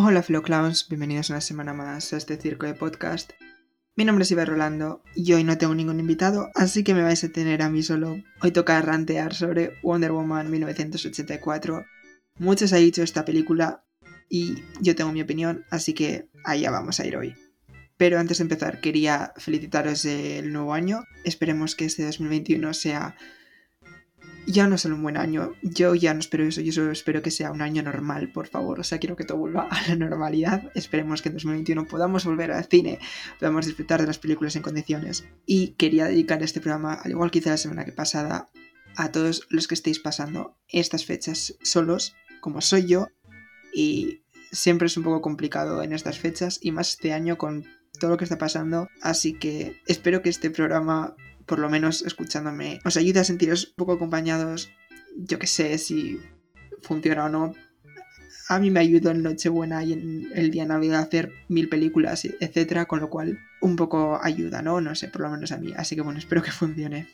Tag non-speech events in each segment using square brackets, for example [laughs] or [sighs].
Hola Flow Clowns, bienvenidos una semana más a este circo de podcast. Mi nombre es Iber Rolando y hoy no tengo ningún invitado, así que me vais a tener a mí solo. Hoy toca rantear sobre Wonder Woman 1984. Muchos han dicho esta película y yo tengo mi opinión, así que allá vamos a ir hoy. Pero antes de empezar, quería felicitaros el nuevo año. Esperemos que este 2021 sea ya no solo un buen año. Yo ya no espero eso, yo solo espero que sea un año normal, por favor. O sea, quiero que todo vuelva [laughs] a la normalidad. Esperemos que en 2021 podamos volver al cine, podamos disfrutar de las películas en condiciones. Y quería dedicar este programa, al igual que hice la semana que pasada, a todos los que estéis pasando estas fechas solos, como soy yo. Y siempre es un poco complicado en estas fechas, y más este año con todo lo que está pasando. Así que espero que este programa por lo menos escuchándome, os ayude a sentiros un poco acompañados. Yo que sé si funciona o no. A mí me ayudó en Nochebuena y en el día de Navidad a hacer mil películas, etcétera, con lo cual un poco ayuda, ¿no? No sé, por lo menos a mí. Así que bueno, espero que funcione.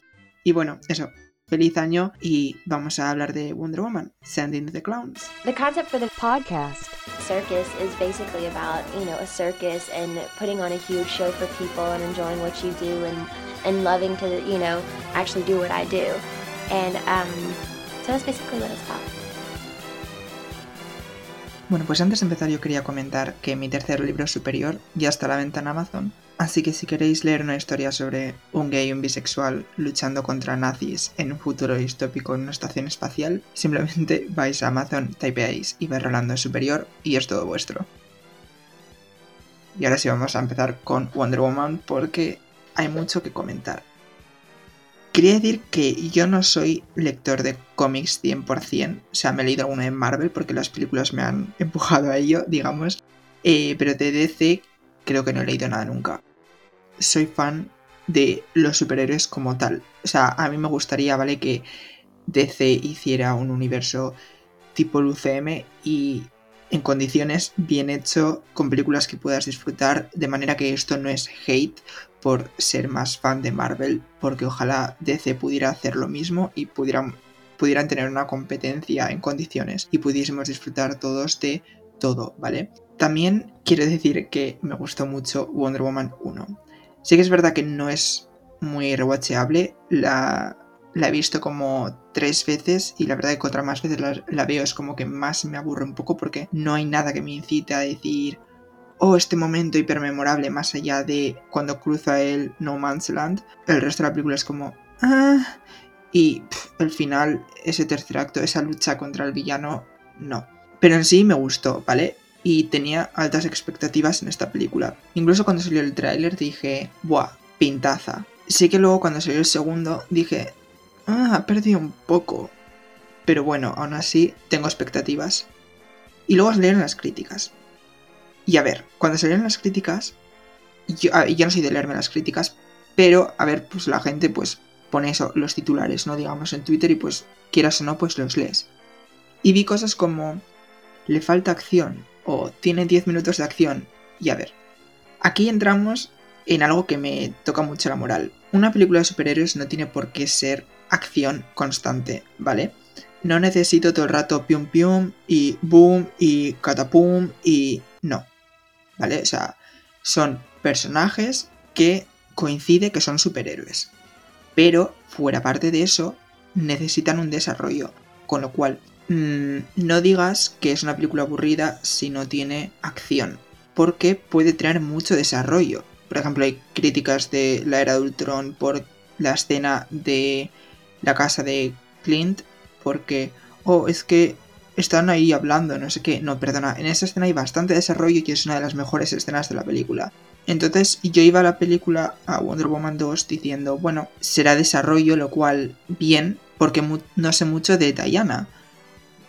Y bueno, eso, feliz año y vamos a hablar de Wonder Woman, Sending the Clowns. The concept for the podcast circus is basically about, you know, a circus and putting on a huge show for people and enjoying what you do and and loving to, you know, actually do what I do. And um, so that's basically what it's about. Bueno, pues antes de empezar yo quería comentar que mi tercer libro superior ya está a la venta en Amazon, así que si queréis leer una historia sobre un gay y un bisexual luchando contra nazis en un futuro distópico en una estación espacial, simplemente vais a Amazon, typeáis y Rolando Superior y es todo vuestro. Y ahora sí vamos a empezar con Wonder Woman porque hay mucho que comentar. Quería decir que yo no soy lector de cómics 100%, o sea, me he leído alguno de Marvel porque las películas me han [laughs] empujado a ello, digamos, eh, pero de DC creo que no he leído nada nunca. Soy fan de los superhéroes como tal, o sea, a mí me gustaría, ¿vale? Que DC hiciera un universo tipo UCM y en condiciones bien hecho, con películas que puedas disfrutar, de manera que esto no es hate por ser más fan de Marvel, porque ojalá DC pudiera hacer lo mismo y pudieran, pudieran tener una competencia en condiciones y pudiésemos disfrutar todos de todo, ¿vale? También quiero decir que me gustó mucho Wonder Woman 1. Sí que es verdad que no es muy rewatchable, la, he visto como tres veces y la verdad que contra más veces la, veo es como que más me aburre un poco porque no hay nada que me incite a decir oh este momento hipermemorable más allá de cuando cruza el No Man's Land. El resto de la película es como ah y el final ese tercer acto esa lucha contra el villano no. Pero en sí me gustó vale y tenía altas expectativas en esta película incluso cuando salió el tráiler dije buah pintaza sí que luego cuando salió el segundo dije ah, perdido un poco. Pero bueno, aún así tengo expectativas. Y luego salieron las críticas. Y a ver, cuando salieron las críticas, yo, yo no soy de leerme las críticas, pero a ver, pues la gente pues pone eso, los titulares, ¿no? Digamos en Twitter y pues quieras o no, pues los lees. Y vi cosas como, le falta acción o tiene 10 minutos de acción. Y a ver, aquí entramos en algo que me toca mucho la moral. Una película de superhéroes no tiene por qué ser acción constante, ¿vale? No necesito todo el rato pium pium y boom y catapum y no, ¿vale? O sea, son personajes que coincide que son superhéroes. Pero fuera parte de eso, necesitan un desarrollo. Con lo cual, mmm, no digas que es una película aburrida si no tiene acción. Porque puede tener mucho desarrollo. Por ejemplo, hay críticas de la era de Ultron por la escena de la casa de Clint porque, oh, es que están ahí hablando, no sé qué. No, perdona, en esa escena hay bastante desarrollo y es una de las mejores escenas de la película. Entonces yo iba a la película, a Wonder Woman 2, diciendo, bueno, será desarrollo, lo cual bien, porque no sé mucho de Diana.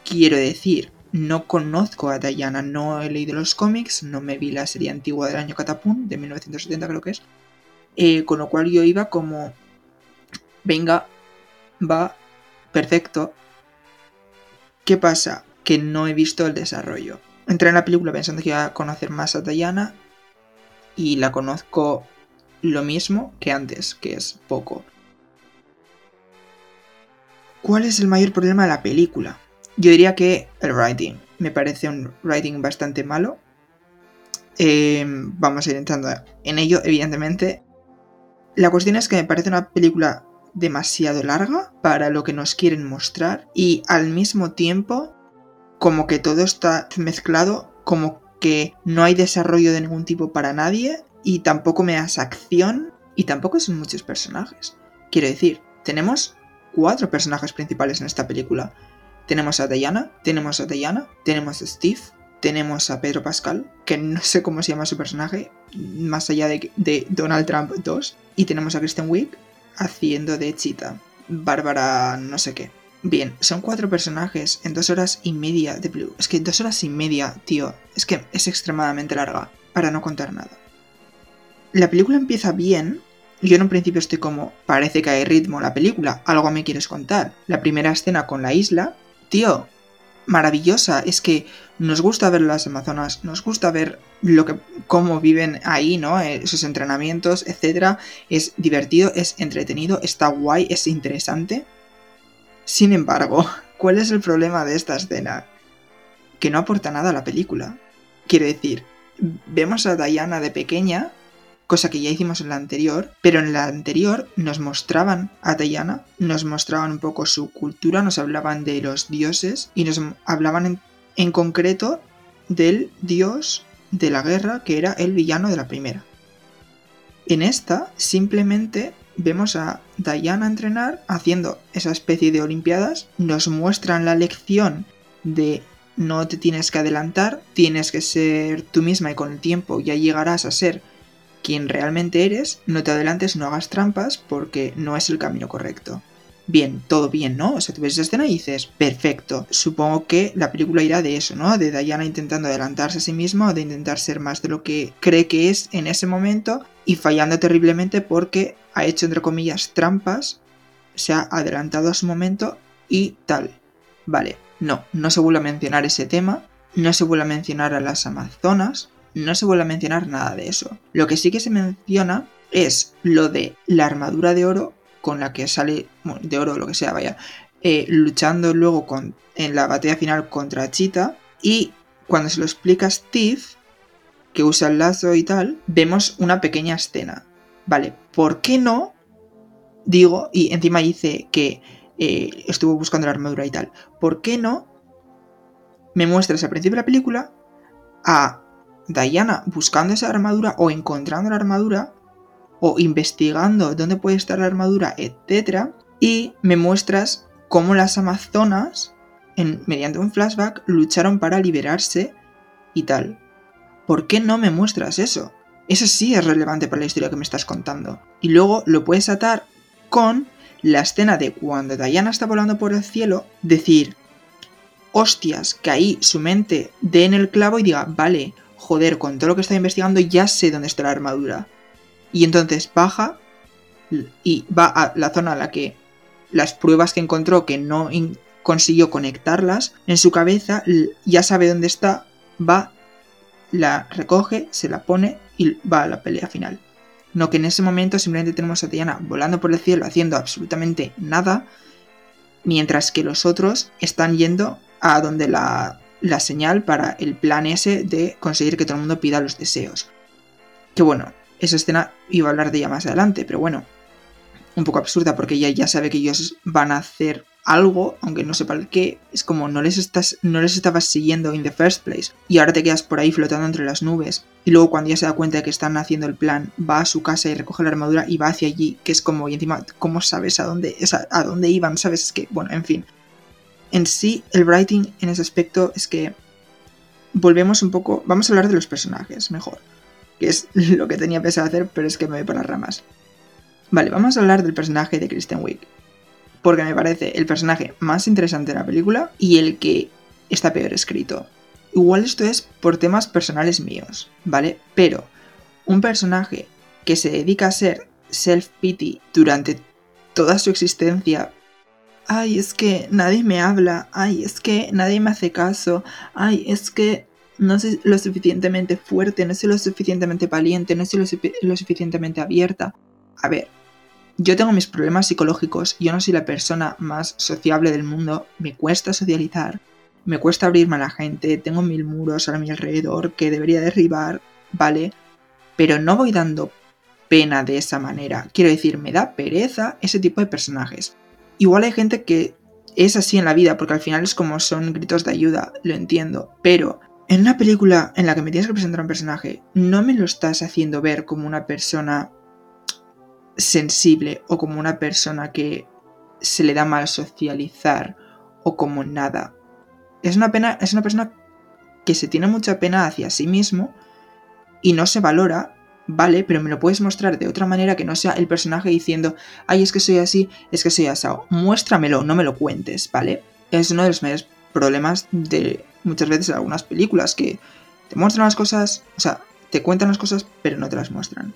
Quiero decir, no conozco a Diana, no he leído los cómics, no me vi la serie antigua del año Catapum, de 1970 creo que es. Eh, con lo cual yo iba como, venga, va perfecto. ¿Qué pasa? Que no he visto el desarrollo. Entré en la película pensando que iba a conocer más a Diana y la conozco lo mismo que antes, que es poco. ¿Cuál es el mayor problema de la película? Yo diría que el writing. me parece un writing bastante malo. Eh, vamos a ir entrando en ello, evidentemente. La cuestión es que me parece una película demasiado larga para lo que nos quieren mostrar y al mismo tiempo como que todo está mezclado, como que no hay desarrollo de ningún tipo para nadie y tampoco me das acción y tampoco son muchos personajes. Quiero decir, tenemos cuatro personajes principales en esta película. Tenemos a Diana, tenemos a Diana, tenemos a Steve, tenemos a Pedro Pascal, que no sé cómo se llama su personaje, más allá de, Donald Trump 2, y tenemos a Kristen Wiig haciendo de Chita, Bárbara no sé qué. Bien, son cuatro personajes en dos horas y media de Blue. Es que dos horas y media, tío, es que es extremadamente larga, para no contar nada. La película empieza bien, yo en un principio estoy como, parece que hay ritmo la película, algo me quieres contar. La primera escena con la isla, tío, maravillosa, es que nos gusta ver las Amazonas, nos gusta ver lo que, cómo viven ahí, ¿no? Eh, sus entrenamientos, etc. Es divertido, es entretenido, está guay, es interesante. Sin embargo, [laughs] ¿cuál es el problema de esta escena? Que no aporta nada a la película. Quiero decir, vemos a Diana de pequeña cosa que ya hicimos en la anterior, pero en la anterior nos mostraban a Diana, nos mostraban un poco su cultura, nos hablaban de los dioses y nos hablaban en, concreto del dios de la guerra que era el villano de la primera. En esta simplemente vemos a Diana entrenar haciendo esa especie de olimpiadas, nos muestran la lección de no te tienes que adelantar, tienes que ser tú misma y con el tiempo ya llegarás a ser quien realmente eres, no te adelantes, no hagas trampas porque no es el camino correcto. Bien, todo bien, ¿no? O sea, tú ves esa escena y dices, perfecto. Supongo que la película irá de eso, ¿no? De Diana intentando adelantarse a sí misma o de intentar ser más de lo que cree que es en ese momento y fallando terriblemente porque ha hecho, entre comillas, trampas, se ha adelantado a su momento y tal. Vale, no, no se vuelve a mencionar ese tema, no se vuelve a mencionar a las Amazonas, no se vuelve a mencionar nada de eso. Lo que sí que se menciona es lo de la armadura de oro con la que sale, de oro o lo que sea, vaya, eh, luchando luego con, en la batalla final contra Cheetah y cuando se lo explica Steve, que usa el lazo y tal, vemos una pequeña escena. Vale, ¿por qué no? Digo, y encima dice que eh, estuvo buscando la armadura y tal. ¿Por qué no me muestras al principio de la película a Diana buscando esa armadura o encontrando la armadura o investigando dónde puede estar la armadura, etc. Y me muestras cómo las Amazonas, en, mediante un flashback, lucharon para liberarse y tal. ¿Por qué no me muestras eso? Eso sí es relevante para la historia que me estás contando. Y luego lo puedes atar con la escena de cuando Diana está volando por el cielo, decir, hostias, que ahí su mente dé en el clavo y diga, vale, joder, con todo lo que está investigando ya sé dónde está la armadura. Y entonces baja y va a la zona a la que las pruebas que encontró que no consiguió conectarlas, en su cabeza ya sabe dónde está, va, la recoge, se la pone y va a la pelea final. No que en ese momento simplemente tenemos a Diana volando por el cielo haciendo absolutamente nada, mientras que los otros están yendo a donde la la señal para el plan ese de conseguir que todo el mundo pida los deseos. Que bueno, esa escena iba a hablar de ella más adelante, pero bueno, un poco absurda porque ella ya sabe que ellos van a hacer algo, aunque no sepa el qué, es como no les, estás, no les estabas siguiendo in the first place y ahora te quedas por ahí flotando entre las nubes y luego cuando ya se da cuenta de que están haciendo el plan, va a su casa y recoge la armadura y va hacia allí, que es como, y encima, ¿cómo sabes a dónde, a dónde iban? ¿Sabes? Es que, bueno, en fin, en sí, el writing en ese aspecto es que volvemos un poco. Vamos a hablar de los personajes mejor, que es [laughs] lo que tenía pensado hacer, pero es que me voy por las ramas. Vale, vamos a hablar del personaje de Kristen Wiig, porque me parece el personaje más interesante de la película y el que está peor escrito. Igual esto es por temas personales míos, ¿vale? Pero un personaje que se dedica a ser self-pity durante toda su existencia ay, es que nadie me habla, ay, es que nadie me hace caso, ay, es que no soy lo suficientemente fuerte, no soy lo suficientemente valiente, no soy lo, suficientemente abierta. A ver, yo tengo mis problemas psicológicos, yo no soy la persona más sociable del mundo, me cuesta socializar, me cuesta abrirme a la gente, tengo mil muros a mi alrededor que debería derribar, ¿vale? Pero no voy dando pena de esa manera. Quiero decir, me da pereza ese tipo de personajes. Igual hay gente que es así en la vida, porque al final es como son gritos de ayuda, lo entiendo, pero en una película en la que me tienes que presentar a un personaje, no me lo estás haciendo ver como una persona sensible o como una persona que se le da mal socializar o como nada. Es una pena, es una persona que se tiene mucha pena hacia sí mismo y no se valora, vale, pero me lo puedes mostrar de otra manera que no sea el personaje diciendo, ay, es que soy así, es que soy asado. Muéstramelo, no me lo cuentes, ¿vale? Es uno de los mayores problemas de muchas veces en algunas películas que te muestran las cosas, o sea, te cuentan las cosas, pero no te las muestran.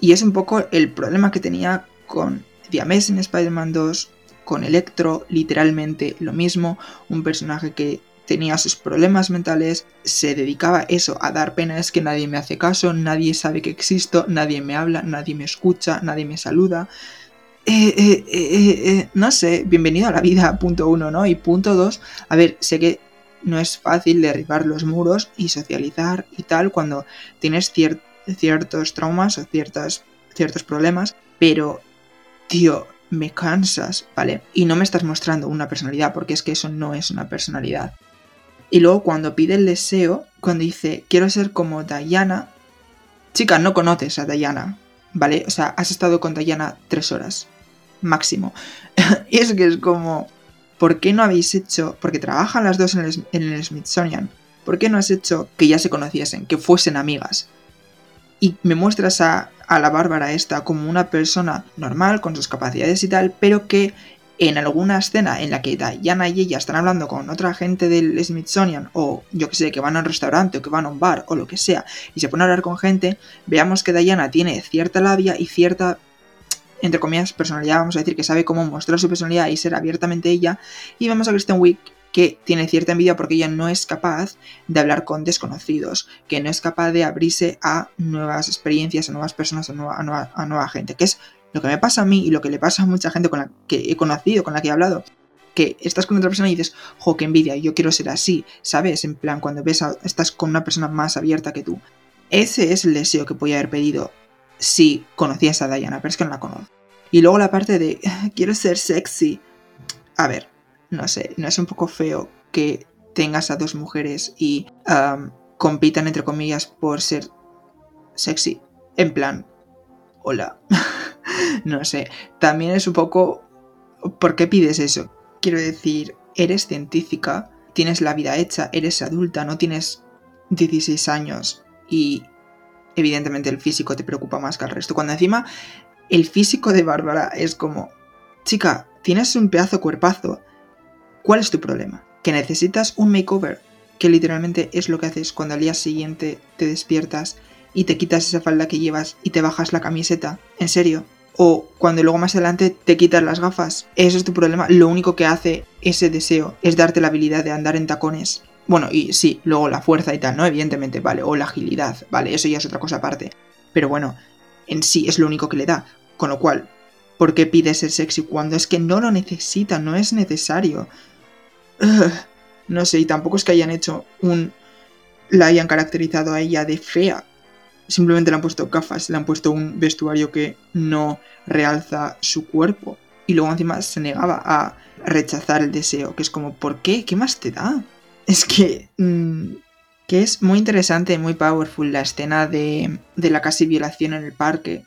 Y es un poco el problema que tenía con The Amazing Spider-Man 2, con Electro, literalmente lo mismo, un personaje que tenía sus problemas mentales, se dedicaba eso a dar pena, es que nadie me hace caso, nadie sabe que existo, nadie me habla, nadie me escucha, nadie me saluda. Eh, eh, eh, no sé, bienvenido a la vida, [laughs] punto uno, ¿no? Y punto dos, a ver, sé que no es fácil derribar los muros y socializar y tal cuando tienes ciertos traumas o ciertas, ciertos problemas, pero, tío, me cansas, ¿vale? Y no me estás mostrando una personalidad, porque es que eso no es una personalidad. Y luego cuando pide el deseo, cuando dice, quiero ser como Diana, chica, no conoces a Diana, ¿vale? O sea, has estado con Diana tres horas, máximo. [laughs] y es que es como, ¿por qué no habéis hecho, porque trabajan las dos en el, en el Smithsonian, ¿por qué no has hecho que ya se conociesen, que fuesen amigas? Y me muestras a a la Bárbara esta como una persona normal, con sus capacidades y tal, pero que en alguna escena en la que Diana y ella están hablando con otra gente del Smithsonian, o yo que sé, que van a un restaurante o que van a un bar o lo que sea, y se ponen a hablar con gente, veamos que Diana tiene cierta labia y cierta, entre comillas, personalidad, vamos a decir, que sabe cómo mostrar su personalidad y ser abiertamente ella, y vemos a Kristen Wiig que tiene cierta envidia porque ella no es capaz de hablar con desconocidos, que no es capaz de abrirse a nuevas experiencias, a nuevas personas, a nueva, gente, que es lo que me pasa a mí y lo que le pasa a mucha gente con la que he conocido, con la que he hablado, que estás con otra persona y dices, jo, qué envidia, yo quiero ser así, ¿sabes? En plan, cuando ves a, estás con una persona más abierta que tú. Ese es el deseo que podía haber pedido si conocías a Diana, pero es que no la conozco. Y luego la parte de, quiero ser sexy. A ver, no sé, ¿no es un poco feo que tengas a dos mujeres y compitan entre comillas por ser sexy? En plan, hola. [laughs] no sé, también es un poco... ¿Por qué pides eso? Quiero decir, eres científica, tienes la vida hecha, eres adulta, no tienes 16 años y evidentemente el físico te preocupa más que el resto. Cuando encima el físico de Bárbara es como, chica, tienes un pedazo cuerpazo, ¿Cuál es tu problema? Que necesitas un makeover, que literalmente es lo que haces cuando al día siguiente te despiertas y te quitas esa falda que llevas y te bajas la camiseta. ¿En serio? O cuando luego más adelante te quitas las gafas. Eso es tu problema. Lo único que hace ese deseo es darte la habilidad de andar en tacones. Bueno, y sí, luego la fuerza y tal, ¿no? Evidentemente, vale. O la agilidad, vale. Eso ya es otra cosa aparte. Pero bueno, en sí es lo único que le da. Con lo cual, ¿por qué pide ser sexy cuando es que no lo necesita? No es necesario. [sighs] no sé, y tampoco es que hayan hecho un... la hayan caracterizado a ella de fea. Simplemente le han puesto gafas, le han puesto un vestuario que no realza su cuerpo. Y luego encima se negaba a rechazar el deseo, que es como, ¿por qué? ¿Qué más te da? Es que... Mm, que es muy interesante, muy powerful la escena de, de la casi violación en el parque.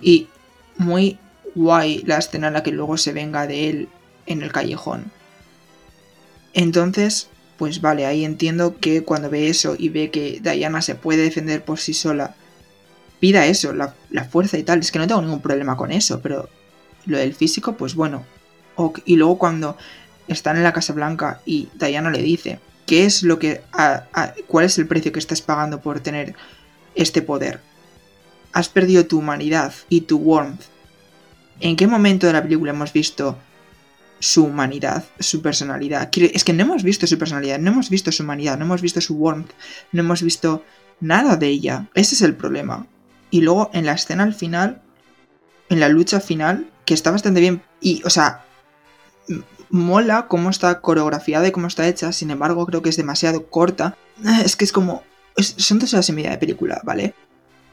Y muy guay la escena en la que luego se venga de él en el callejón. Entonces, pues vale, ahí entiendo que cuando ve eso y ve que Diana se puede defender por sí sola, pida eso, la, fuerza y tal. Es que no tengo ningún problema con eso, pero lo del físico, pues bueno. Y luego cuando están en la Casa Blanca y Diana le dice, ¿qué es lo que... ¿Cuál es el precio que estás pagando por tener este poder? Has perdido tu humanidad y tu warmth. ¿En qué momento de la película hemos visto su humanidad, su personalidad. Es que no hemos visto su personalidad, no hemos visto su humanidad, no hemos visto su warmth, no hemos visto nada de ella. Ese es el problema. Y luego en la escena al final, en la lucha final, que está bastante bien. Y, o sea, mola cómo está coreografiada y cómo está hecha, sin embargo creo que es demasiado corta. [sighs] Es que es como... son dos horas y media de película, ¿vale?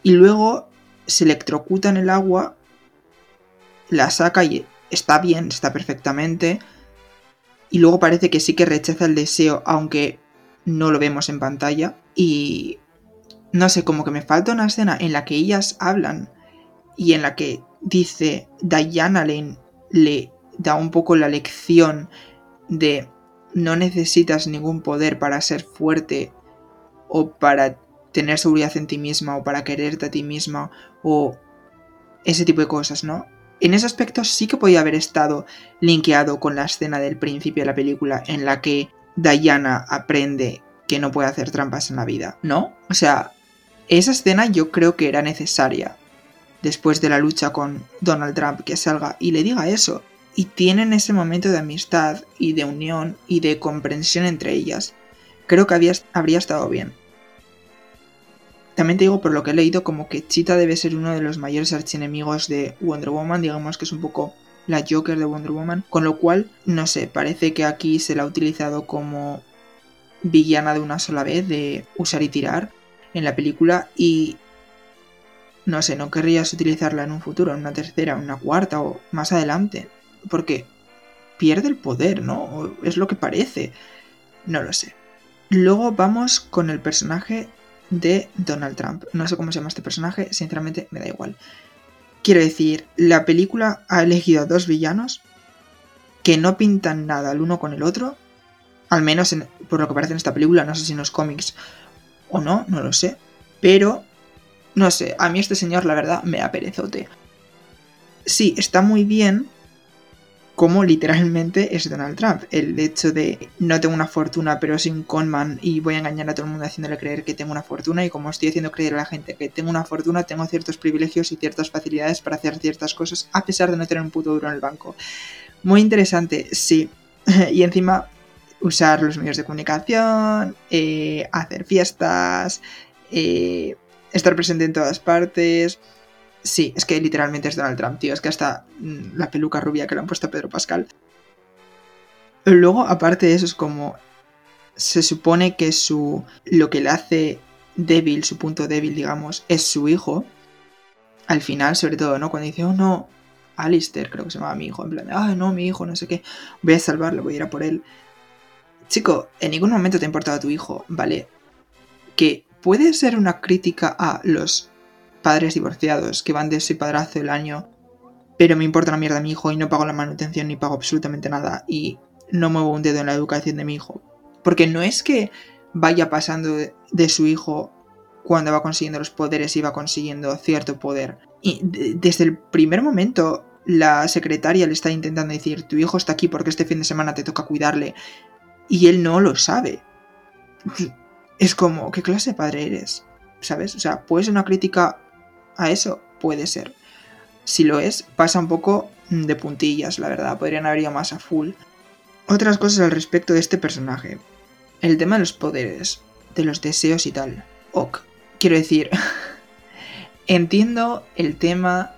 Y luego se electrocuta en el agua, la saca y está bien, está perfectamente. Y luego parece que sí que rechaza el deseo, aunque no lo vemos en pantalla. Y no sé, como que me falta una escena en la que ellas hablan y en la que dice Diana Lane le da un poco la lección de no necesitas ningún poder para ser fuerte o para tener seguridad en ti misma o para quererte a ti misma o ese tipo de cosas, ¿no? En ese aspecto sí que podía haber estado linkeado con la escena del principio de la película en la que Diana aprende que no puede hacer trampas en la vida, ¿no? O sea, esa escena yo creo que era necesaria después de la lucha con Donald Trump que salga y le diga eso. Y tienen ese momento de amistad y de unión y de comprensión entre ellas. Creo que habría estado bien. También te digo por lo que he leído como que Cheetah debe ser uno de los mayores archienemigos de Wonder Woman, digamos que es un poco la Joker de Wonder Woman, con lo cual, no sé, parece que aquí se la ha utilizado como villana de una sola vez, de usar y tirar en la película y no sé, no querrías utilizarla en un futuro, en una tercera, en una cuarta o más adelante, porque pierde el poder, ¿no? es lo que parece. No lo sé. Luego vamos con el personaje de Donald Trump. No sé cómo se llama este personaje, sinceramente me da igual. Quiero decir, la película ha elegido a dos villanos que no pintan nada el uno con el otro, al menos por lo que parece en esta película, no sé si en los cómics o no, no lo sé, pero no sé, a mí este señor la verdad me da perezote. Sí, está muy bien como literalmente es Donald Trump. El hecho de no tengo una fortuna pero soy un conman y voy a engañar a todo el mundo haciéndole creer que tengo una fortuna y como estoy haciendo creer a la gente que tengo una fortuna, tengo ciertos privilegios y ciertas facilidades para hacer ciertas cosas a pesar de no tener un puto duro en el banco. Muy interesante, sí. [laughs] y encima usar los medios de comunicación, eh, hacer fiestas, eh, estar presente en todas partes, Sí, es que literalmente es Donald Trump, tío. Es que hasta mm, la peluca rubia que le han puesto a Pedro Pascal. Luego, aparte de eso, es como. Se supone que su. Lo que le hace débil, su punto débil, digamos, es su hijo. Al final, sobre todo, ¿no? Cuando dice, oh no, Alistair, creo que se llamaba mi hijo. En plan, ah, no, mi hijo, no sé qué. Voy a salvarlo, voy a ir a por él. Chico, en ningún momento te ha importado tu hijo, ¿vale? Que puede ser una crítica a los padres divorciados que van de su padrazo el año, pero me importa la mierda mi hijo y no pago la manutención ni pago absolutamente nada y no muevo un dedo en la educación de mi hijo. Porque no es que vaya pasando de, su hijo cuando va consiguiendo los poderes y va consiguiendo cierto poder. Y desde el primer momento la secretaria le está intentando decir, tu hijo está aquí porque este fin de semana te toca cuidarle. Y él no lo sabe. Es como, ¿qué clase de padre eres? ¿Sabes? O sea, puede ser una crítica a eso? Puede ser. Si lo es, pasa un poco de puntillas, la verdad. Podrían haber ido más a full. Otras cosas al respecto de este personaje. El tema de los poderes, de los deseos y tal. Ok. Quiero decir, [laughs] entiendo el tema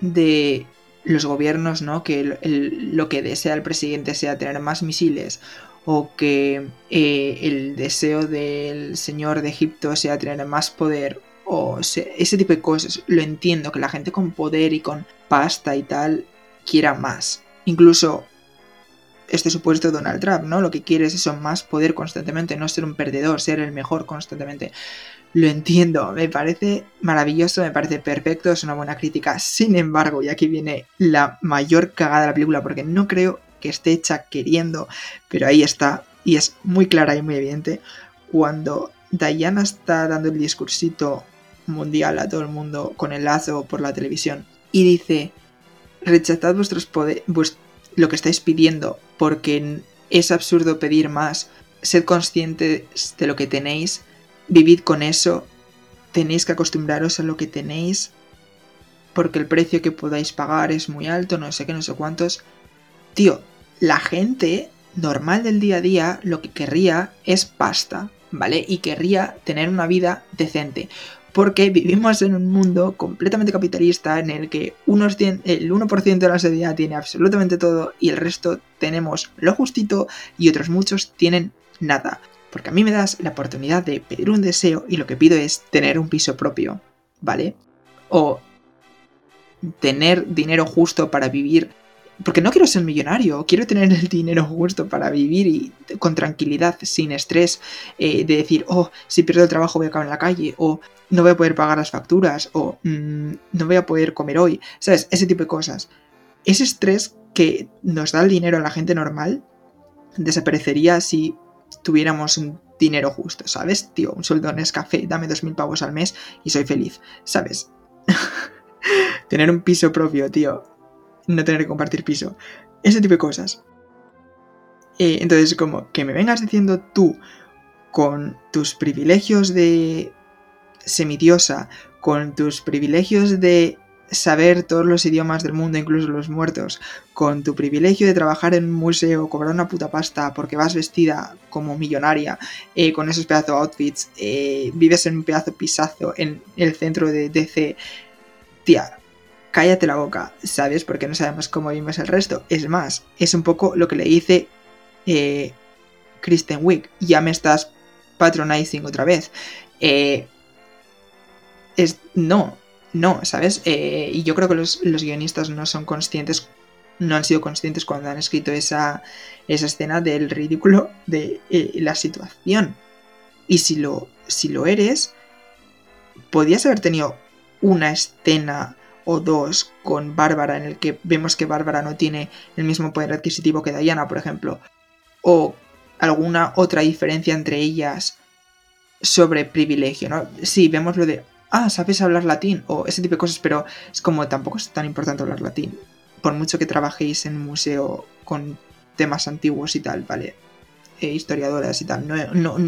de los gobiernos, ¿no? Que lo que desea el presidente sea tener más misiles o que eh, el deseo del señor de Egipto sea tener más poder o ese tipo de cosas. Lo entiendo, que la gente con poder y con pasta y tal quiera más. Incluso este supuesto Donald Trump, ¿no? Lo que quiere es eso, más poder constantemente, no ser un perdedor, ser el mejor constantemente. Lo entiendo, me parece maravilloso, me parece perfecto, es una buena crítica. Sin embargo, y aquí viene la mayor cagada de la película, porque no creo que esté hecha queriendo, pero ahí está, y es muy clara y muy evidente, cuando Diana está dando el discursito mundial a todo el mundo con el lazo por la televisión. Y dice, rechazad vuestros poderes, lo que estáis pidiendo, porque es absurdo pedir más. Sed conscientes de lo que tenéis, vivid con eso, tenéis que acostumbraros a lo que tenéis, porque el precio que podáis pagar es muy alto, no sé qué, no sé cuántos. Tío, la gente normal del día a día lo que querría es pasta, ¿vale? Y querría tener una vida decente. Porque vivimos en un mundo completamente capitalista en el que unos el 1% de la sociedad tiene absolutamente todo y el resto tenemos lo justito y otros muchos tienen nada. Porque a mí me das la oportunidad de pedir un deseo y lo que pido es tener un piso propio, ¿vale? O tener dinero justo para vivir. Porque no quiero ser millonario, quiero tener el dinero justo para vivir y con tranquilidad, sin estrés, eh, de decir, oh, si pierdo el trabajo voy a acabar en la calle, o no voy a poder pagar las facturas, o mm, no voy a poder comer hoy, ¿sabes? Ese tipo de cosas. Ese estrés que nos da el dinero a la gente normal desaparecería si tuviéramos un dinero justo, ¿sabes? Tío, un sueldo en café, dame dos mil pavos al mes y soy feliz, ¿sabes? [laughs] tener un piso propio, tío. No tener que compartir piso. Ese tipo de cosas. Eh, entonces, como que me vengas diciendo tú, con tus privilegios de semidiosa, con tus privilegios de saber todos los idiomas del mundo, incluso los muertos, con tu privilegio de trabajar en un museo, cobrar una puta pasta porque vas vestida como millonaria, eh, con esos pedazos outfits, eh, vives en un pedazo pisazo en el centro de DC, tía, cállate la boca, ¿sabes? Porque no sabemos cómo vivimos el resto. Es más, es un poco lo que le dice eh, Kristen Wiig, ya me estás patronizing otra vez. es, no, no, ¿sabes? Eh, y yo creo que los, guionistas no son conscientes, no han sido conscientes cuando han escrito esa, esa escena del ridículo de eh, la situación. Y si lo, si lo eres, podías haber tenido una escena o dos con Bárbara en el que vemos que Bárbara no tiene el mismo poder adquisitivo que Diana, por ejemplo, o alguna otra diferencia entre ellas sobre privilegio, ¿no? Sí, vemos lo de ah, ¿sabes hablar latín? O ese tipo de cosas, pero es como tampoco es tan importante hablar latín. Por mucho que trabajéis en un museo con temas antiguos y tal, ¿vale? E historiadoras y tal, no,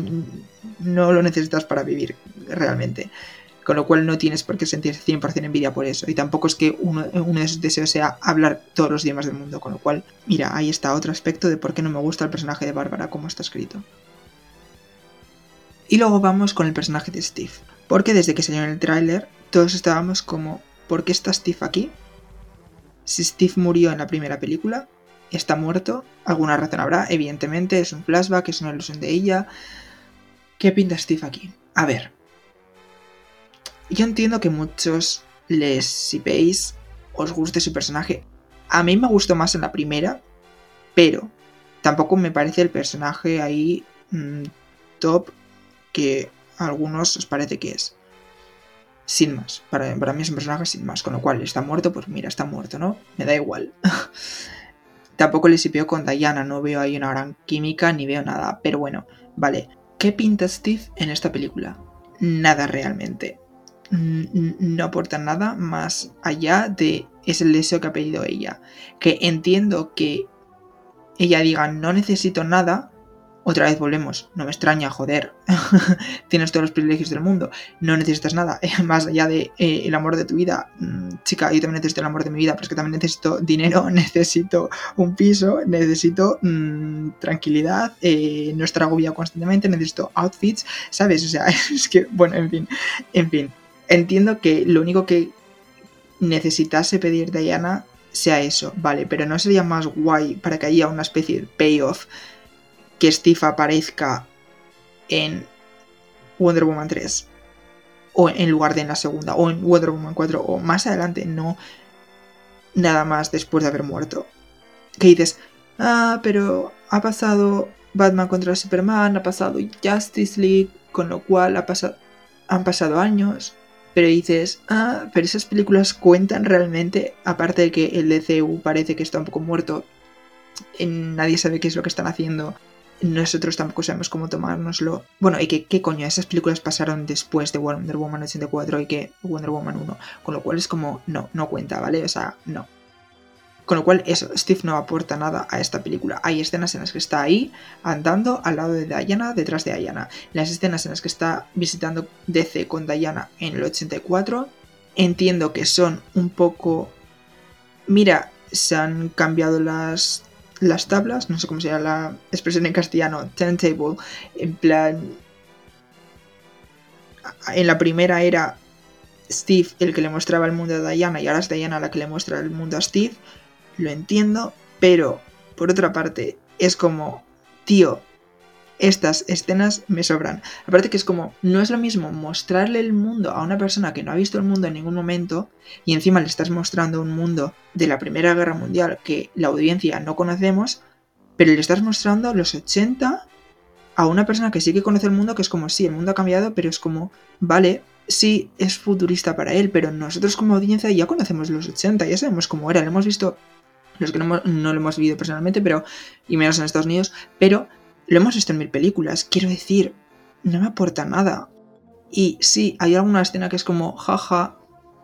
no, lo necesitas para vivir realmente. Con lo cual no tienes por qué sentir 100% envidia por eso. Y tampoco es que uno, de sus deseos sea hablar todos los idiomas del mundo. Con lo cual, mira, ahí está otro aspecto de por qué no me gusta el personaje de Bárbara como está escrito. Y luego vamos con el personaje de Steve. Porque desde que salió en el tráiler, todos estábamos como, ¿por qué está Steve aquí? Si Steve murió en la primera película, está muerto, alguna razón habrá, evidentemente, es un flashback, es una ilusión de ella. ¿Qué pinta Steve aquí? A ver. Yo entiendo que muchos les, si os guste su personaje. A mí me gustó más en la primera, pero tampoco me parece el personaje ahí mm, top que algunos os parece que es. Sin más. Para, mí es un personaje sin más. Con lo cual, está muerto, pues mira, está muerto, ¿no? Me da igual. [laughs] Tampoco le sipeo con Diana, no veo ahí una gran química ni veo nada. Pero bueno, vale. ¿Qué pinta Steve en esta película? Nada realmente. No aporta nada más allá de es el deseo que ha pedido ella. Que entiendo que ella diga no necesito nada otra vez volvemos, no me extraña, joder, [laughs] tienes todos los privilegios del mundo, no necesitas nada, [laughs] más allá de eh, el amor de tu vida, mm, chica, yo también necesito el amor de mi vida, pero es que también necesito dinero, [laughs] necesito un piso, necesito mm, tranquilidad, eh, no estar agobiado constantemente, necesito outfits, ¿sabes? O sea, es que, bueno, en fin, en fin, entiendo que lo único que necesitase pedir Diana sea eso, vale, pero no sería más guay para que haya una especie de payoff que Steve aparezca en Wonder Woman 3 o en lugar de en la segunda o en Wonder Woman 4 o más adelante, no nada más después de haber muerto. Que dices, ah, pero ha pasado Batman contra Superman, ha pasado Justice League, con lo cual ha pasado, han pasado años. Pero dices, ah, pero esas películas cuentan realmente, aparte de que el DCU parece que está un poco muerto, nadie sabe qué es lo que están haciendo nosotros tampoco sabemos cómo tomárnoslo. Bueno, y que, ¿qué coño? Esas películas pasaron después de Wonder Woman 84 y que Wonder Woman 1. Con lo cual es como, no, no cuenta, ¿vale? O sea, no. Con lo cual, Steve no aporta nada a esta película. Hay escenas en las que está ahí, andando al lado de Diana, detrás de Diana. Las escenas en las que está visitando DC con Diana en el 84, entiendo que son un poco... Mira, se han cambiado las las tablas, no sé cómo sería la expresión en castellano, turntable, en plan... en la primera era Steve el que le mostraba el mundo a Diana y ahora es Diana la que le muestra el mundo a Steve, lo entiendo, pero por otra parte es como, tío, estas escenas me sobran. Aparte que es como, no es lo mismo mostrarle el mundo a una persona que no ha visto el mundo en ningún momento y encima le estás mostrando un mundo de la Primera Guerra Mundial que la audiencia no conocemos, pero le estás mostrando los 80 a una persona que sí que conoce el mundo, que es como, sí, el mundo ha cambiado, pero es como, vale, sí, es futurista para él, pero nosotros como audiencia ya conocemos los 80, ya sabemos cómo era, lo hemos visto, los que no, lo hemos vivido personalmente, pero, y menos en Estados Unidos, pero lo hemos visto en mil películas, quiero decir, no me aporta nada. Y sí, hay alguna escena que es como, jaja,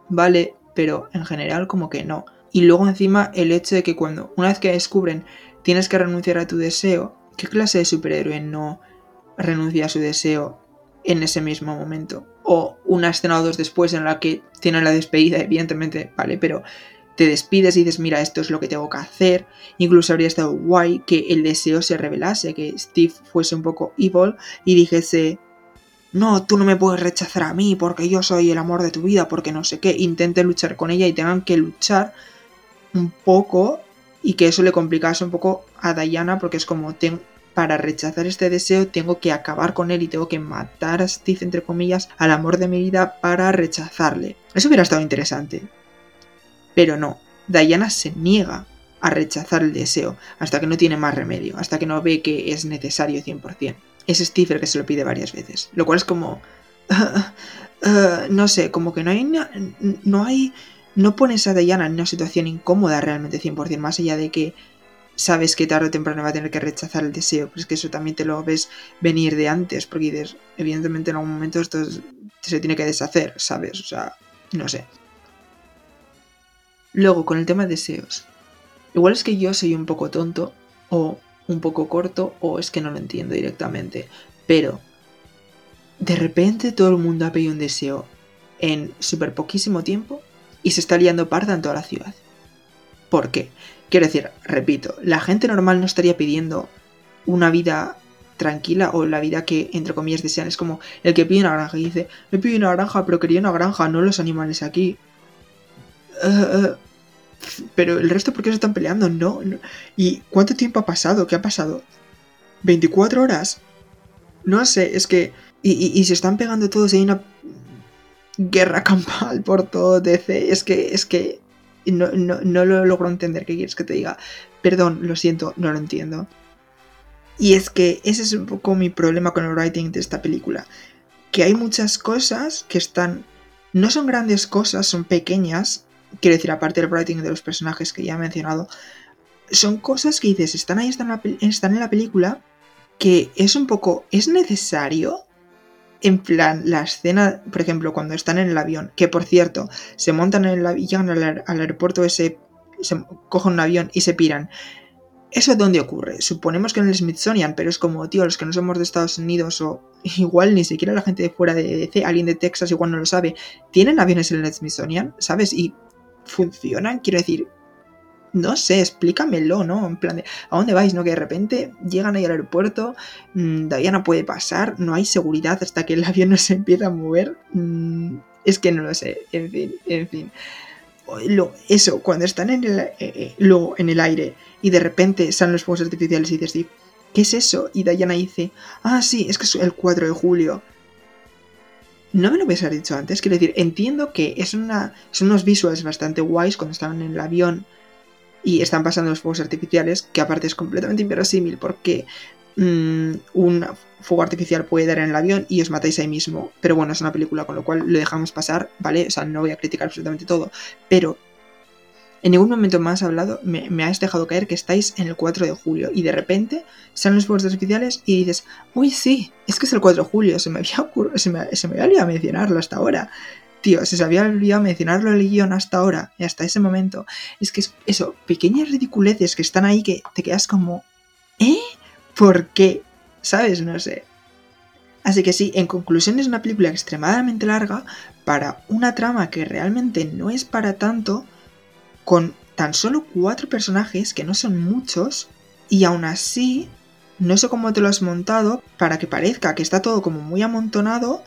vale, pero en general como que no. Y luego encima el hecho de que cuando, una vez que descubren, tienes que renunciar a tu deseo, ¿qué clase de superhéroe no renuncia a su deseo en ese mismo momento? O una escena o dos después en la que tienen la despedida, evidentemente, vale, pero te despides y dices, mira, esto es lo que tengo que hacer. Incluso habría estado guay que el deseo se revelase, que Steve fuese un poco evil y dijese, no, tú no me puedes rechazar a mí porque yo soy el amor de tu vida, porque no sé qué. Intente luchar con ella y tengan que luchar un poco y que eso le complicase un poco a Diana porque es como, para rechazar este deseo tengo que acabar con él y tengo que matar a Steve, entre comillas, al amor de mi vida para rechazarle. Eso hubiera estado interesante. Pero no, Diana se niega a rechazar el deseo hasta que no tiene más remedio, hasta que no ve que es necesario 100%. Es Steve el que se lo pide varias veces, lo cual es como... [laughs] no sé, como que no hay... No hay... No pones a Diana en una situación incómoda realmente 100%, más allá de que sabes que tarde o temprano va a tener que rechazar el deseo, pero es que eso también te lo ves venir de antes, porque evidentemente en algún momento esto se tiene que deshacer, ¿sabes? O sea, no sé. Luego, con el tema de deseos. Igual es que yo soy un poco tonto, o un poco corto, o es que no lo entiendo directamente. Pero, de repente todo el mundo ha pedido un deseo en súper poquísimo tiempo y se está liando parda en toda la ciudad. ¿Por qué? Quiero decir, repito, la gente normal no estaría pidiendo una vida tranquila o la vida que, entre comillas, desean. Es como el que pide una granja y dice, me pide una granja, pero quería una granja, no los animales aquí. Uh, pero el resto, ¿por qué se están peleando? No, ¿Y cuánto tiempo ha pasado? ¿Qué ha pasado? ¿24 horas? No sé, es que... Y, se están pegando todos y hay una guerra [laughs] campal por todo DC. Es que, es que no, no, lo logro entender. ¿Qué quieres que te diga? Perdón, lo siento, no lo entiendo. Y es que ese es un poco mi problema con el writing de esta película. Que hay muchas cosas que están... No son grandes cosas, son pequeñas, quiero decir, aparte del writing de los personajes que ya he mencionado, son cosas que dices, están ahí, están en la, película, que es un poco, es necesario, en plan, la escena, por ejemplo, cuando están en el avión, que por cierto, se montan en el avión, llegan al, aeropuerto ese, se cogen un avión y se piran. ¿Eso es dónde ocurre? Suponemos que en el Smithsonian, pero es como, tío, los que no somos de Estados Unidos o [laughs] igual ni siquiera la gente de fuera de DC, alguien de Texas igual no lo sabe, ¿tienen aviones en el Smithsonian? ¿Sabes? Y funcionan, quiero decir, no sé, explícamelo, ¿no? En plan de, ¿a dónde vais? ¿No? Que de repente llegan ahí al aeropuerto, mmm, puede pasar, no hay seguridad hasta que el [laughs] avión no se empieza a mover. Mm, es que no lo sé, en fin, en fin. Lo, eso, cuando están en el, eh, eh, luego en el aire y de repente salen los fuegos artificiales y dices, ¿qué es eso? Y Diana dice, ah, sí, es que es el 4 de julio no me lo hubiese dicho antes. Quiero decir, entiendo que es una, son unos visuals bastante guays cuando estaban en el avión y están pasando los fuegos artificiales, que aparte es completamente inverosímil porque mm, un fuego artificial puede dar en el avión y os matáis ahí mismo. Pero bueno, es una película, con lo cual lo dejamos pasar, ¿vale? O sea, no voy a criticar absolutamente todo. Pero en ningún momento más hablado, me, has dejado caer que estáis en el 4 de julio y de repente salen los fuegos artificiales y dices, uy, sí, es que es el 4 de julio, se me había, se me, había olvidado mencionarlo hasta ahora. Tío, se, se había olvidado mencionarlo en el guion hasta ahora y hasta ese momento. Es que es eso, pequeñas ridiculeces que están ahí que te quedas como, ¿eh? ¿Por qué? ¿Sabes? No sé. Así que sí, en conclusión es una película extremadamente larga para una trama que realmente no es para tanto con tan solo cuatro personajes, que no son muchos, y aún así, no sé cómo te lo has montado para que parezca que está todo como muy amontonado,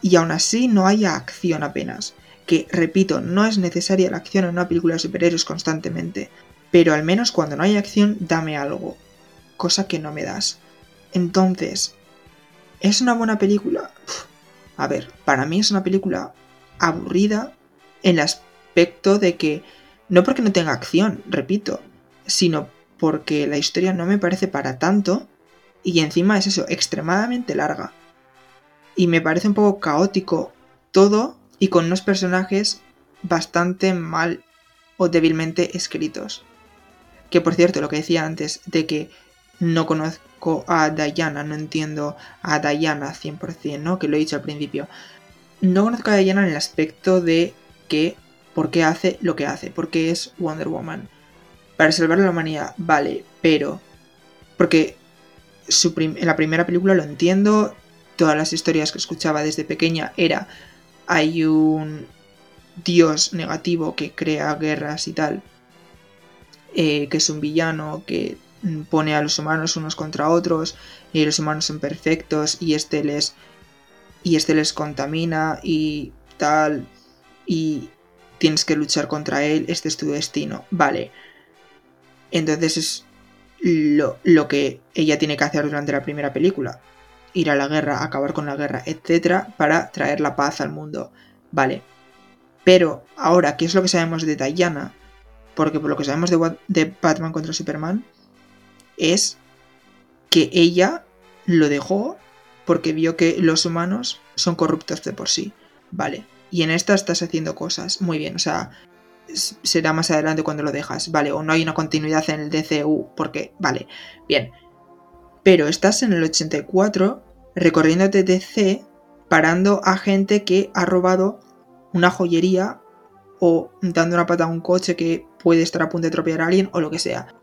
y aún así no haya acción apenas. Que, repito, no es necesaria la acción en una película de superhéroes constantemente, pero al menos cuando no hay acción, dame algo, cosa que no me das. Entonces, ¿es una buena película? a ver, para mí es una película aburrida en el aspecto de que, no porque no tenga acción, repito, sino porque la historia no me parece para tanto y encima es eso, extremadamente larga. Y me parece un poco caótico todo y con unos personajes bastante mal o débilmente escritos. Que por cierto, lo que decía antes de que no conozco a Diana, no entiendo a Diana 100%, ¿no? Que lo he dicho al principio. No conozco a Diana en el aspecto de que, ¿por qué hace lo que hace? Porque es Wonder Woman. Para salvar a la humanidad, vale, pero... Porque en la primera película lo entiendo, todas las historias que escuchaba desde pequeña era hay un dios negativo que crea guerras y tal, eh, que es un villano que pone a los humanos unos contra otros y los humanos son perfectos y este les y este les contamina y tal y tienes que luchar contra él, este es tu destino, vale. Entonces es lo, lo que ella tiene que hacer durante la primera película, ir a la guerra, acabar con la guerra, etcétera, para traer la paz al mundo, vale. Pero ahora, ¿qué es lo que sabemos de Diana? Porque por lo que sabemos de, de Batman contra Superman, es que ella lo dejó porque vio que los humanos son corruptos de por sí. Vale. Y en esta estás haciendo cosas. Muy bien. O sea, será más adelante cuando lo dejas. Vale. O no hay una continuidad en el DCU. Porque, vale. Bien. Pero estás en el 84 recorriéndote DC parando a gente que ha robado una joyería o dando una pata a un coche que puede estar a punto de atropellar a alguien o lo que sea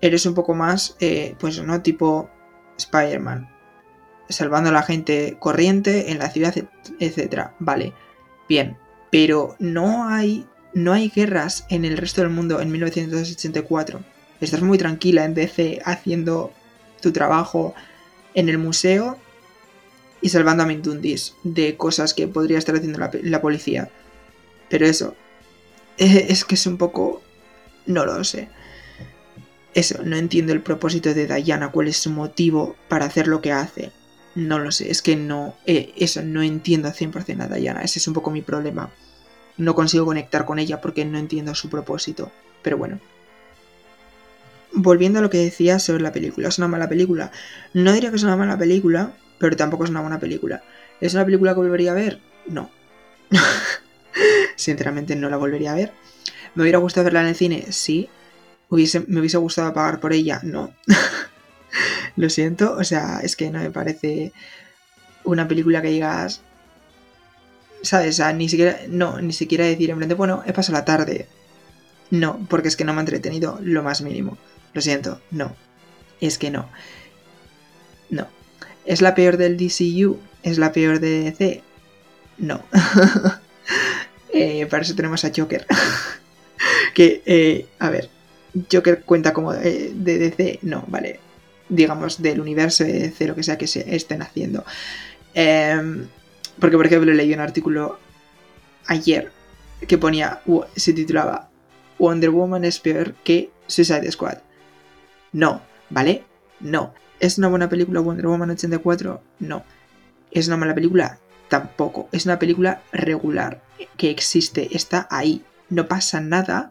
eres un poco más, eh, pues, ¿no? Tipo Spider-Man. Salvando a la gente corriente en la ciudad, etc. Vale, bien. Pero no hay, no hay guerras en el resto del mundo en 1984. Estás muy tranquila en DC haciendo tu trabajo en el museo y salvando a Mintundis de cosas que podría estar haciendo la, la policía. Pero eso, [laughs] es que es un poco... No lo sé. Eso, no entiendo el propósito de Diana, cuál es su motivo para hacer lo que hace. No lo sé, es que no, eh, eso, no entiendo 100% a Diana, ese es un poco mi problema. No consigo conectar con ella porque no entiendo su propósito. Pero bueno. Volviendo a lo que decía sobre la película, ¿es una mala película? No diría que es una mala película, pero tampoco es una buena película. ¿Es una película que volvería a ver? No. [laughs] Sinceramente no la volvería a ver. ¿Me hubiera gustado verla en el cine? Sí me hubiese gustado pagar por ella, no. [laughs] Lo siento, o sea, es que no me parece una película que digas, ¿sabes? O sea, ni siquiera, no, ni siquiera decir en plan de, bueno, he pasado la tarde. No, porque es que no me ha entretenido lo más mínimo. Lo siento, no. Es que no. No. ¿Es la peor del DCU? ¿Es la peor de DC? No. [laughs] eh, para eso tenemos a Joker. [laughs] que, eh, a ver, Joker cuenta como de, DC, no, vale, digamos del universo de lo que sea que se estén haciendo. Em, porque, por ejemplo, leí un artículo ayer que ponía, se titulaba Wonder Woman es peor que Suicide Squad. No, ¿vale? No. ¿Es una buena película Wonder Woman 84? No. ¿Es una mala película? Tampoco. Es una película regular que existe, está ahí. No pasa nada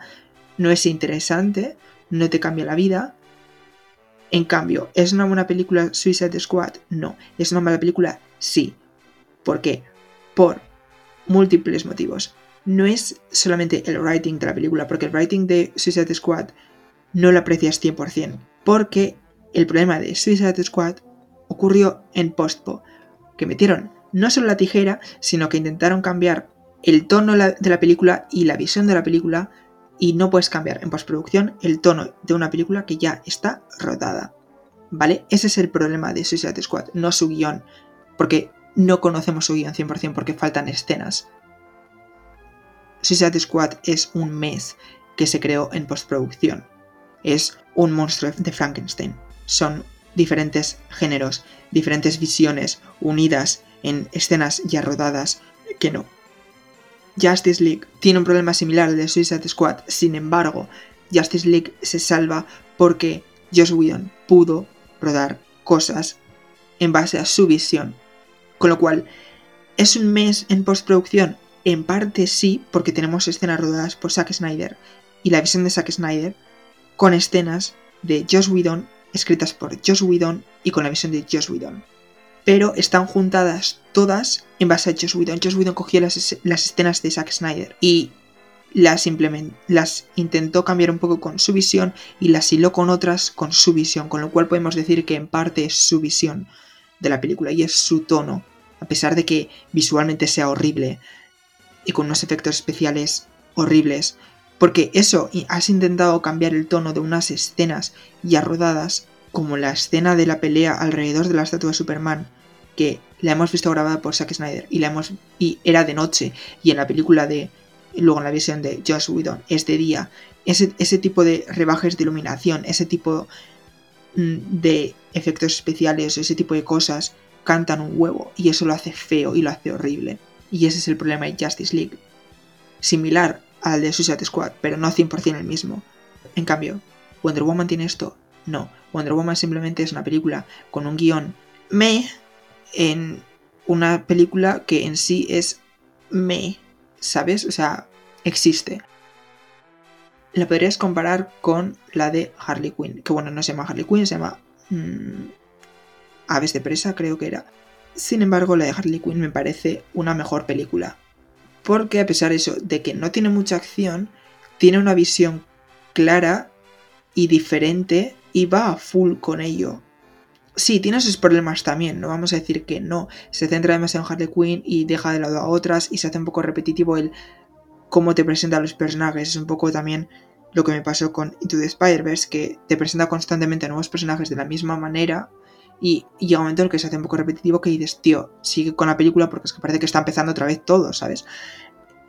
no es interesante, no te cambia la vida. En cambio, ¿es una buena película Suicide Squad? No. ¿Es una mala película? Sí. ¿Por qué? Por múltiples motivos. No es solamente el writing de la película, porque el writing de Suicide Squad no lo aprecias 100%, porque el problema de Suicide Squad ocurrió en postpo, que metieron no solo la tijera, sino que intentaron cambiar el tono de la película y la visión de la película y no puedes cambiar en postproducción el tono de una película que ya está rodada. ¿Vale? Ese es el problema de Suicide Squad, no su guion, porque no conocemos su guion 100% porque faltan escenas. Suicide Squad es un mes que se creó en postproducción. Es un monstruo de Frankenstein. Son diferentes géneros, diferentes visiones unidas en escenas ya rodadas, que no. Justice League tiene un problema similar al de Suicide Squad, sin embargo, Justice League se salva porque Joss Whedon pudo rodar cosas en base a su visión. Con lo cual, ¿es un mes en postproducción? En parte sí, porque tenemos escenas rodadas por Zack Snyder y la visión de Zack Snyder con escenas de Joss Whedon escritas por Joss Whedon y con la visión de Joss Whedon. Pero están juntadas todas en base a Joss Whedon. Joss Whedon cogió las, escenas de Zack Snyder y las, las intentó cambiar un poco con su visión y las hiló con otras con su visión, con lo cual podemos decir que en parte es su visión de la película y es su tono, a pesar de que visualmente sea horrible y con unos efectos especiales horribles, porque eso, has intentado cambiar el tono de unas escenas ya rodadas, como la escena de la pelea alrededor de la estatua de Superman, que la hemos visto grabada por Zack Snyder y la hemos y era de noche y en la película de luego en la visión de Josh Whedon es de día ese, ese tipo de rebajes de iluminación ese tipo mm, de efectos especiales ese tipo de cosas cantan un huevo y eso lo hace feo y lo hace horrible y ese es el problema de Justice League similar al de Suicide Squad, pero no 100% el mismo. En cambio, Wonder Woman tiene esto. No, Wonder Woman simplemente es una película con un guion me en una película que en sí es me, ¿sabes? O sea, existe. La podrías comparar con la de Harley Quinn, que bueno, no se llama Harley Quinn, se llama mm, Aves de Presa, creo que era. Sin embargo, la de Harley Quinn me parece una mejor película porque a pesar de eso, de que no tiene mucha acción, tiene una visión clara y diferente y va a full con ello. Sí, tiene sus problemas también, no vamos a decir que no. Se centra demasiado en Harley Quinn y deja de lado a otras y se hace un poco repetitivo el cómo te presenta a los personajes. Es un poco también lo que me pasó con Into the Spider-Verse, que te presenta constantemente nuevos personajes de la misma manera y, llega un momento en el que se hace un poco repetitivo que dices, tío, sigue con la película porque es que parece que está empezando otra vez todo, ¿sabes?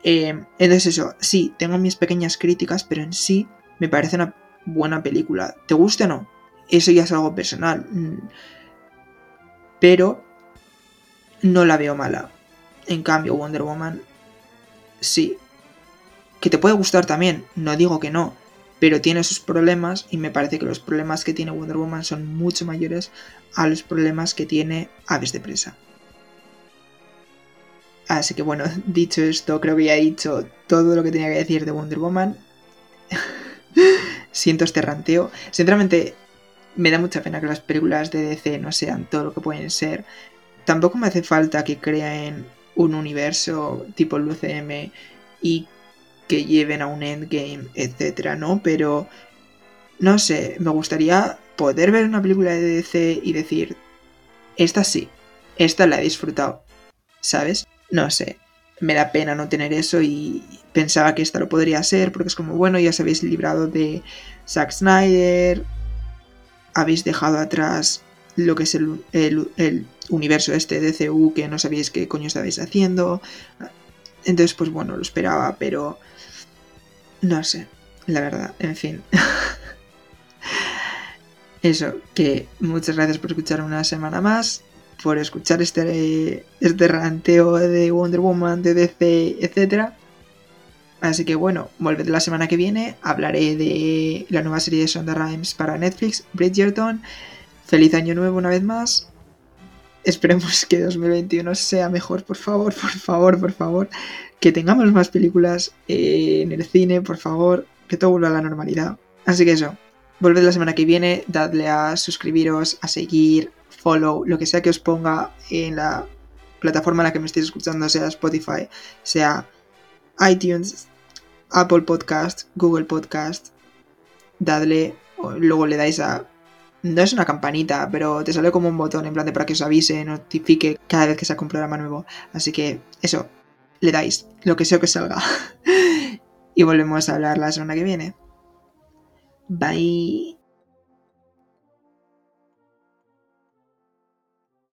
Eh, entonces eso, sí, tengo mis pequeñas críticas, pero en sí me parece una buena película. ¿Te gusta o no? Eso ya es algo personal. Mm. Pero no la veo mala. En cambio, Wonder Woman, sí. Que te puede gustar también, no digo que no pero tiene sus problemas y me parece que los problemas que tiene Wonder Woman son mucho mayores a los problemas que tiene Aves de Presa. Así que bueno, [laughs] dicho esto, creo que ya he dicho todo lo que tenía que decir de Wonder Woman. [laughs] Siento este ranteo. Sinceramente, me da mucha pena que las películas de DC no sean todo lo que pueden ser. Tampoco me hace falta que creen un universo tipo el y que lleven a un endgame, etcétera, ¿no? Pero no sé, me gustaría poder ver una película de DC y decir, esta sí, esta la he disfrutado, ¿sabes? No sé, me da pena no tener eso y pensaba que esta lo podría ser porque es como, bueno, ya os habéis librado de Zack Snyder, habéis dejado atrás lo que es el, el universo este de DCU que no sabíais qué coño estabais haciendo. Entonces, pues bueno, lo esperaba, pero no sé, la verdad, en fin. [laughs] Eso, que muchas gracias por escuchar una semana más, por escuchar este, este ranteo de Wonder Woman, de DC, etc. Así que bueno, volved la semana que viene, hablaré de la nueva serie de Sonda Rhimes para Netflix, Bridgerton. Feliz año nuevo una vez más. Esperemos que 2021 sea mejor, por favor, por favor, por favor que tengamos más películas eh, en el cine, por favor, que todo vuelva a la normalidad. Así que eso, volved la semana que viene, dadle a suscribiros, a seguir, follow, lo que sea que os ponga en la plataforma en la que me estéis escuchando, sea Spotify, sea iTunes, Apple Podcast, Google Podcast, dadle, luego le dais a... No es una campanita, pero te sale como un botón en plan de para que os avise, notifique cada vez que saca un programa nuevo. Así que eso, le dais lo que sea que salga. [laughs] y volvemos a hablar la semana que viene. Bye.